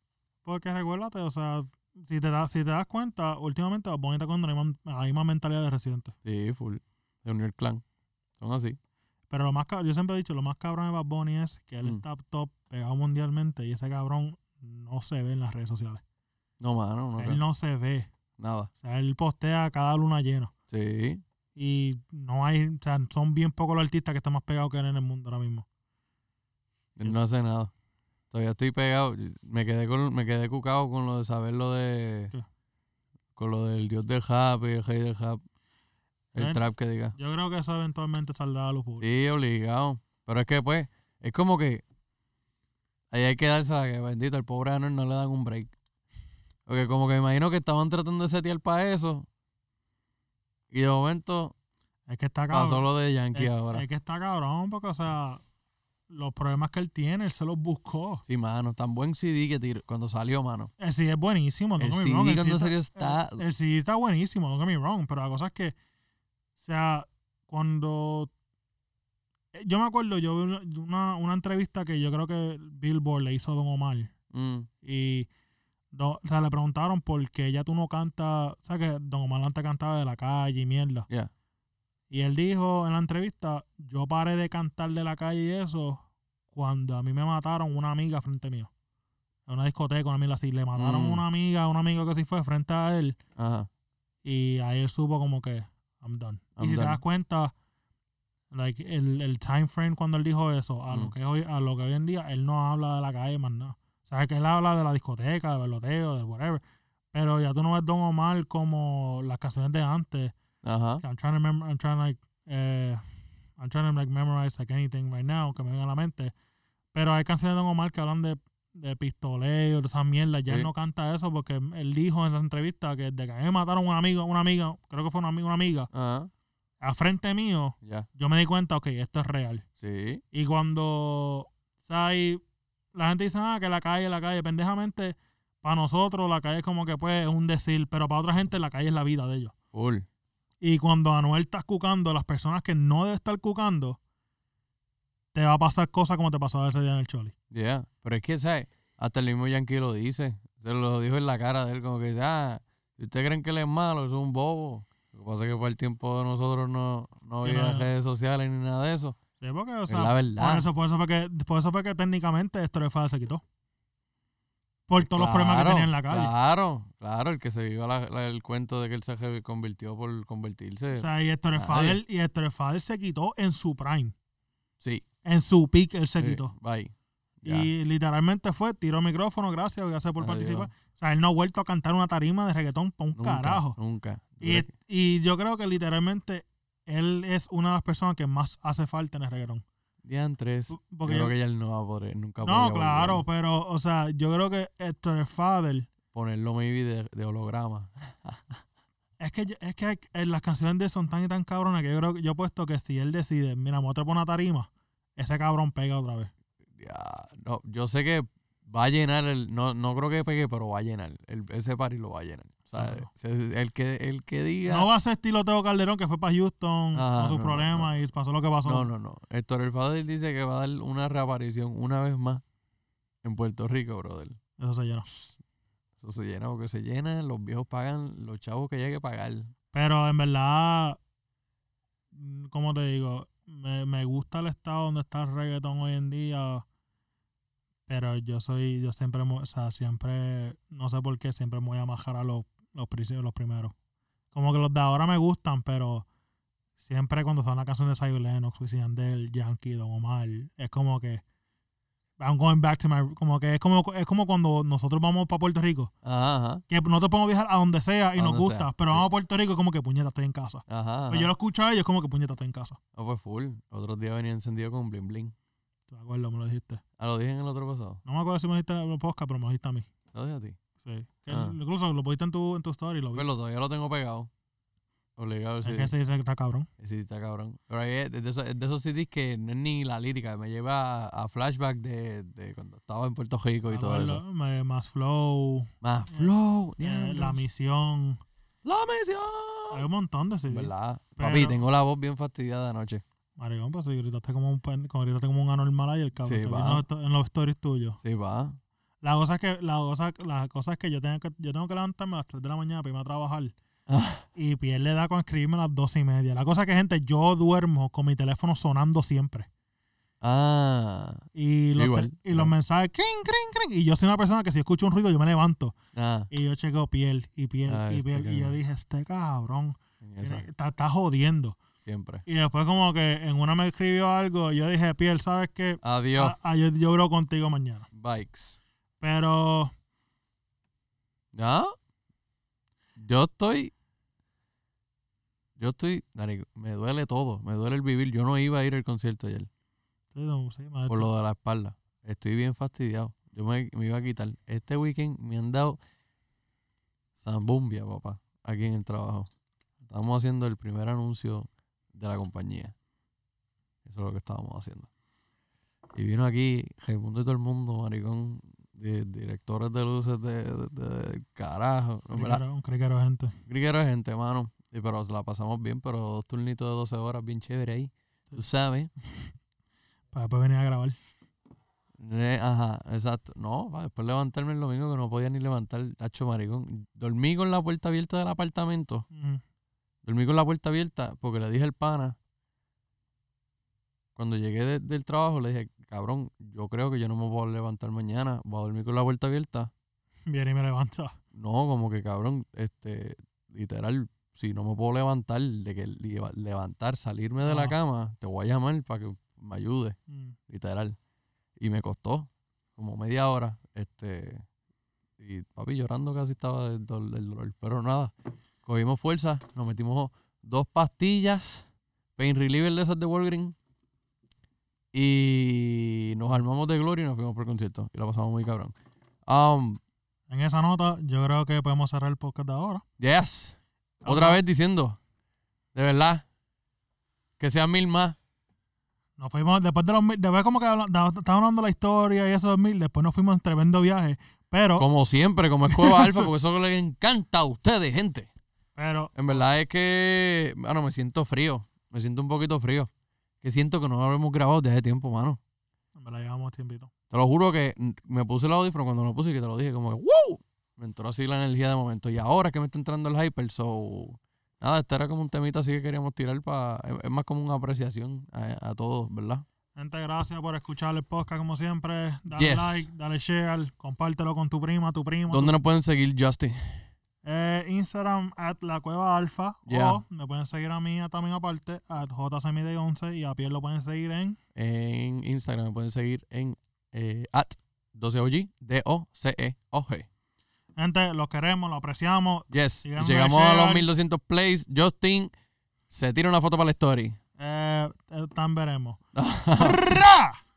[SPEAKER 2] Porque recuérdate, o sea, si te, das si te das cuenta, últimamente Bad Bunny está con la misma, mentalidad de Residente.
[SPEAKER 1] Sí, full. Se unió el clan. Son así.
[SPEAKER 2] Pero lo más yo siempre he dicho, lo más cabrón de Bad Bunny es que él
[SPEAKER 1] Mm.
[SPEAKER 2] está top, pegado mundialmente, y ese cabrón no se ve en las redes sociales.
[SPEAKER 1] No, mano, no.
[SPEAKER 2] él no se ve.
[SPEAKER 1] Nada.
[SPEAKER 2] O sea, él postea cada luna llena.
[SPEAKER 1] Sí.
[SPEAKER 2] Y no hay, o sea, son bien pocos los artistas que están más pegados que él en el mundo ahora mismo.
[SPEAKER 1] Él no hace nada. Todavía estoy pegado. Me quedé con, me quedé cucado con lo de saber lo de.
[SPEAKER 2] ¿Qué?
[SPEAKER 1] Con lo del dios del rap y el rey del rap. El trap que diga.
[SPEAKER 2] Yo creo que eso eventualmente saldrá a luz pública.
[SPEAKER 1] Sí, obligado. Pero es que pues, es como que ahí hay que darse la que bendito, al pobre Anuel no le dan un break. Porque como que me imagino que estaban tratando de setear para eso. Y de momento
[SPEAKER 2] Es que está
[SPEAKER 1] pasó
[SPEAKER 2] cabrón.
[SPEAKER 1] lo de Yankee
[SPEAKER 2] Es,
[SPEAKER 1] ahora.
[SPEAKER 2] es que está cabrón, porque, o sea, los problemas que él tiene, él se los buscó.
[SPEAKER 1] Sí, mano, tan buen CD que tiró cuando salió, mano.
[SPEAKER 2] El CD es buenísimo, no
[SPEAKER 1] El CD
[SPEAKER 2] wrong, el
[SPEAKER 1] cuando
[SPEAKER 2] CD
[SPEAKER 1] salió está-
[SPEAKER 2] El, el CD está buenísimo, no get me wrong, pero la cosa es que, o sea, cuando... eh, Yo me acuerdo, yo vi una, una, entrevista que yo creo que Billboard le hizo a Don Omar.
[SPEAKER 1] Mm,
[SPEAKER 2] Y o sea, le preguntaron por qué ya tú no cantas, o sea que Don Omar antes cantaba de la calle y mierda. Y él dijo en la entrevista, yo paré de cantar de la calle y eso cuando a mí me mataron una amiga frente mío. En una discoteca, una amiga así. Le mataron
[SPEAKER 1] Mm.
[SPEAKER 2] una amiga, un amigo que sí fue frente a él.
[SPEAKER 1] Ajá.
[SPEAKER 2] Y ahí él supo como que, I'm done. y si te das cuenta, like, el, el time frame cuando él dijo eso, a, lo
[SPEAKER 1] Mm.
[SPEAKER 2] que hoy, a lo que hoy en día, él no habla de la calle más nada. Sea, que él habla de la discoteca, del veloteo, del whatever. Pero ya tú no ves Don Omar como las canciones de antes.
[SPEAKER 1] Ajá.
[SPEAKER 2] I'm trying to remember, I'm trying to like, eh, I'm trying to like memorize like anything right now que me venga a la mente. Pero hay canciones de Don Omar que hablan de, de pistoleo, de esas mierdas. Ya
[SPEAKER 1] Sí.
[SPEAKER 2] él no canta eso porque él dijo en esa entrevista que de que a mí mataron un amigo, una amiga, creo que fue una amiga, una amiga,
[SPEAKER 1] Ajá.
[SPEAKER 2] a frente mío, yo me di cuenta, ok, esto es real.
[SPEAKER 1] Sí.
[SPEAKER 2] Y cuando, o sea, hay- la gente dice, ah, que la calle, la calle, pendejamente, para nosotros la calle es como que pues es un decir, pero para otra gente la calle es la vida de ellos. Y cuando Anuel está cucando, las personas que no debe estar cucando, te va a pasar cosas como te pasó ese día en el Choli.
[SPEAKER 1] Ya. Pero es que, ¿sabes? Hasta el mismo Yankee lo dice. Se lo dijo en la cara de él, como que, ah, si ustedes creen que él es malo, es un bobo. Lo que pasa es que por el tiempo de nosotros no, no había
[SPEAKER 2] no.
[SPEAKER 1] redes sociales ni nada de eso.
[SPEAKER 2] Sí, porque, o sea,
[SPEAKER 1] la verdad.
[SPEAKER 2] Por eso, por eso fue que, por eso fue que técnicamente de se quitó. Por todos los problemas que tenía en la calle.
[SPEAKER 1] Claro, claro, el que se viva la- la- el cuento de que él se convirtió por convertirse.
[SPEAKER 2] O sea, y. Fader, y Fader se quitó en su prime.
[SPEAKER 1] sí,
[SPEAKER 2] En su pick él se
[SPEAKER 1] Sí,
[SPEAKER 2] quitó.
[SPEAKER 1] Bye. Ya.
[SPEAKER 2] Y literalmente fue, tiró micrófono, gracias, gracias por participar. O sea, él no ha vuelto a cantar una tarima de reggaetón para un
[SPEAKER 1] Nunca,
[SPEAKER 2] carajo.
[SPEAKER 1] Nunca.
[SPEAKER 2] Y, y yo creo que literalmente él es una de las personas que más hace falta en el reggaetón.
[SPEAKER 1] Diantres. Yo
[SPEAKER 2] Porque
[SPEAKER 1] creo
[SPEAKER 2] yo-
[SPEAKER 1] que ya él no va a poder, nunca
[SPEAKER 2] no, claro,
[SPEAKER 1] volver.
[SPEAKER 2] pero, o sea, yo creo que Héctor el Father,
[SPEAKER 1] Ponerlo maybe de, de holograma.
[SPEAKER 2] es que, es que eh, las canciones de son tan y tan cabronas que yo creo que yo he puesto que si él decide, mira, me voy a una tarima, ese cabrón pega otra vez.
[SPEAKER 1] Ya, no, yo sé que va a llenar el. No, no creo que pegue, pero va a llenar. El, ese party lo va a llenar. Se- el, que, el que diga.
[SPEAKER 2] No va a ser estilo Teo Calderón que fue para Houston con sus
[SPEAKER 1] no, no,
[SPEAKER 2] problemas y pasó lo que pasó.
[SPEAKER 1] No, no, no. Héctor el Fader dice que va a dar una reaparición una vez más en Puerto Rico, brother.
[SPEAKER 2] Eso se llenó.
[SPEAKER 1] Eso se llena porque se llena, los viejos pagan los chavos que haya que pagar.
[SPEAKER 2] Pero en verdad, como te digo, me, me gusta el estado donde está el reggaetón hoy en día. Pero yo soy, yo siempre, o sea, siempre, no sé por qué, siempre me voy a majar a los, los, los primeros. Como que los de ahora me gustan, pero siempre cuando son la canción de Zion Lennox, Wisin Yandel, Yankee, Don Omar, es como que I'm going back to my, como que es como, es como cuando nosotros vamos para Puerto Rico,
[SPEAKER 1] Ajá,
[SPEAKER 2] que nosotros podemos viajar a donde sea y
[SPEAKER 1] A
[SPEAKER 2] nos gusta,
[SPEAKER 1] sea,
[SPEAKER 2] pero
[SPEAKER 1] sí.
[SPEAKER 2] vamos a Puerto Rico y como que puñeta, estoy en casa.
[SPEAKER 1] Ajá.
[SPEAKER 2] Pues yo lo escucho a ellos como que puñeta, estoy en casa.
[SPEAKER 1] No, pues full. Otros días venía encendido con bling bling.
[SPEAKER 2] ¿Te acuerdas? Me lo dijiste.
[SPEAKER 1] Ah, lo dije en el otro pasado.
[SPEAKER 2] No me acuerdo si me dijiste en el podcast, pero me lo dijiste a mí.
[SPEAKER 1] Lo dije a ti.
[SPEAKER 2] Sí. Que
[SPEAKER 1] Ah.
[SPEAKER 2] Incluso lo pusiste en tu, en tu story lo vi.
[SPEAKER 1] Lo, todavía lo tengo pegado. Obligado
[SPEAKER 2] es
[SPEAKER 1] sí.
[SPEAKER 2] que ese dice que está cabrón.
[SPEAKER 1] Sí, está cabrón. Pero ahí es de, esos, es de esos CDs que no es ni la lírica, me lleva a, a flashback de, de cuando estaba en Puerto Rico y
[SPEAKER 2] Me
[SPEAKER 1] todo eso.
[SPEAKER 2] Más flow,
[SPEAKER 1] Más flow.
[SPEAKER 2] eh,
[SPEAKER 1] diablos.
[SPEAKER 2] la misión.
[SPEAKER 1] La misión.
[SPEAKER 2] Hay un montón de CDs.
[SPEAKER 1] ¿Verdad?
[SPEAKER 2] Pero-
[SPEAKER 1] Papi, tengo la voz bien fastidiada anoche.
[SPEAKER 2] Maricón, pues si gritaste como un, gritaste como un anormal ahí, el cabrón.
[SPEAKER 1] Sí, va.
[SPEAKER 2] en los stories tuyos.
[SPEAKER 1] Sí, va.
[SPEAKER 2] La cosa es que, la cosa, la cosa es que yo tengo que, yo tengo que levantarme a las 3 de la mañana para irme a trabajar.
[SPEAKER 1] Ah,
[SPEAKER 2] Y Pierre le da con escribirme a las 12 y media. La cosa es que, gente, yo duermo con mi teléfono sonando siempre.
[SPEAKER 1] Ah.
[SPEAKER 2] Y los,
[SPEAKER 1] Igual,
[SPEAKER 2] te- y
[SPEAKER 1] igual.
[SPEAKER 2] los mensajes, crin, crin, crin. Y yo soy una persona que si escucho un ruido, yo me levanto.
[SPEAKER 1] Ah.
[SPEAKER 2] Y yo chequeo piel y piel
[SPEAKER 1] Ah,
[SPEAKER 2] y
[SPEAKER 1] este
[SPEAKER 2] piel. Y yo dije, este cabrón, está, está jodiendo.
[SPEAKER 1] siempre.
[SPEAKER 2] Y después como que en una me escribió algo, yo dije, piel, ¿sabes qué?
[SPEAKER 1] Adiós.
[SPEAKER 2] Ah, yo, yo bro contigo mañana.
[SPEAKER 1] Bikes.
[SPEAKER 2] Pero
[SPEAKER 1] ¿Ya? Yo estoy. Yo estoy. marico, me duele todo. Me duele el vivir. Yo no iba a ir al concierto ayer.
[SPEAKER 2] sí, no.
[SPEAKER 1] Por lo de la espalda. Estoy bien fastidiado. Yo me, me iba a quitar. Este weekend me han dado. Zambumbia, papá. Aquí en el trabajo. Estamos haciendo el primer anuncio de la compañía. Eso es lo que estábamos haciendo. Y vino aquí Raimundo y todo el mundo, maricón. Di- directores de luces de, de- de- carajo.
[SPEAKER 2] Un criquero, un criquero de gente.
[SPEAKER 1] Griguero de gente, mano. Sí, pero la pasamos bien, pero dos turnitos de 12 horas, bien chévere ahí. Tú sabes.
[SPEAKER 2] Para después venir a grabar.
[SPEAKER 1] Eh, ajá, exacto. No, para después levantarme el domingo que no podía ni levantar, hacho maricón. Dormí con la puerta abierta del apartamento. Dormí con la puerta abierta porque le dije al pana. Cuando llegué de- del trabajo, le dije, cabrón, yo creo que yo no me puedo levantar mañana. Voy a dormir con la puerta abierta.
[SPEAKER 2] Viene y me levanta.
[SPEAKER 1] No, como que cabrón, este, literal, si no me puedo levantar, de que leva- levantar, salirme de la cama, te voy a llamar para que me ayude,
[SPEAKER 2] Mm.
[SPEAKER 1] literal. Y me costó como media hora, este, y papi llorando casi estaba del dol- del dolor. Pero nada, cogimos fuerza, nos metimos dos pastillas, pain reliever de esas de Walgreens, y nos armamos de gloria y nos fuimos por el concierto. Y la pasamos muy cabrón. Um,
[SPEAKER 2] En esa nota, yo creo que podemos cerrar el podcast de ahora.
[SPEAKER 1] Yes. Otra vez diciendo, de verdad, que sean mil más.
[SPEAKER 2] Nos fuimos, después de los mil, después como que estaban hablando la historia y esos mil, después nos fuimos en tremendo viaje. Pero,
[SPEAKER 1] Como siempre, como es Cueva Alfa, porque eso les encanta a ustedes, gente.
[SPEAKER 2] pero,
[SPEAKER 1] En verdad es que, bueno, me siento frío. Me siento un poquito frío. Que siento que no lo hemos grabado desde hace tiempo, mano.
[SPEAKER 2] me la llevamos tiempito.
[SPEAKER 1] Te lo juro que me puse el audífono cuando lo puse y que te lo dije, como que ¡wow! Me entró así la energía de momento. Y ahora es que me está entrando el hyper, so. Nada, este era como un temita así que queríamos tirar para. Es, más como una apreciación a, a todos, ¿verdad?
[SPEAKER 2] Gente, gracias por escuchar el podcast como siempre. Dale
[SPEAKER 1] Yes.
[SPEAKER 2] like, dale share, compártelo con tu prima, tu primo.
[SPEAKER 1] ¿Dónde nos pueden seguir, Justin?
[SPEAKER 2] Eh, Instagram, at la cueva alfa.
[SPEAKER 1] Yeah.
[SPEAKER 2] O me pueden seguir a mí también aparte, at jcmd11 y a Pierre lo pueden seguir en.
[SPEAKER 1] en Instagram me pueden seguir en eh, at 12OG, D-O-C-E-O-G.
[SPEAKER 2] Gente, lo queremos, lo apreciamos.
[SPEAKER 1] Yes, llegamos
[SPEAKER 2] en
[SPEAKER 1] a los
[SPEAKER 2] share.
[SPEAKER 1] 1200 plays. Justin se tira una foto para la story.
[SPEAKER 2] Eh, eh, tan veremos.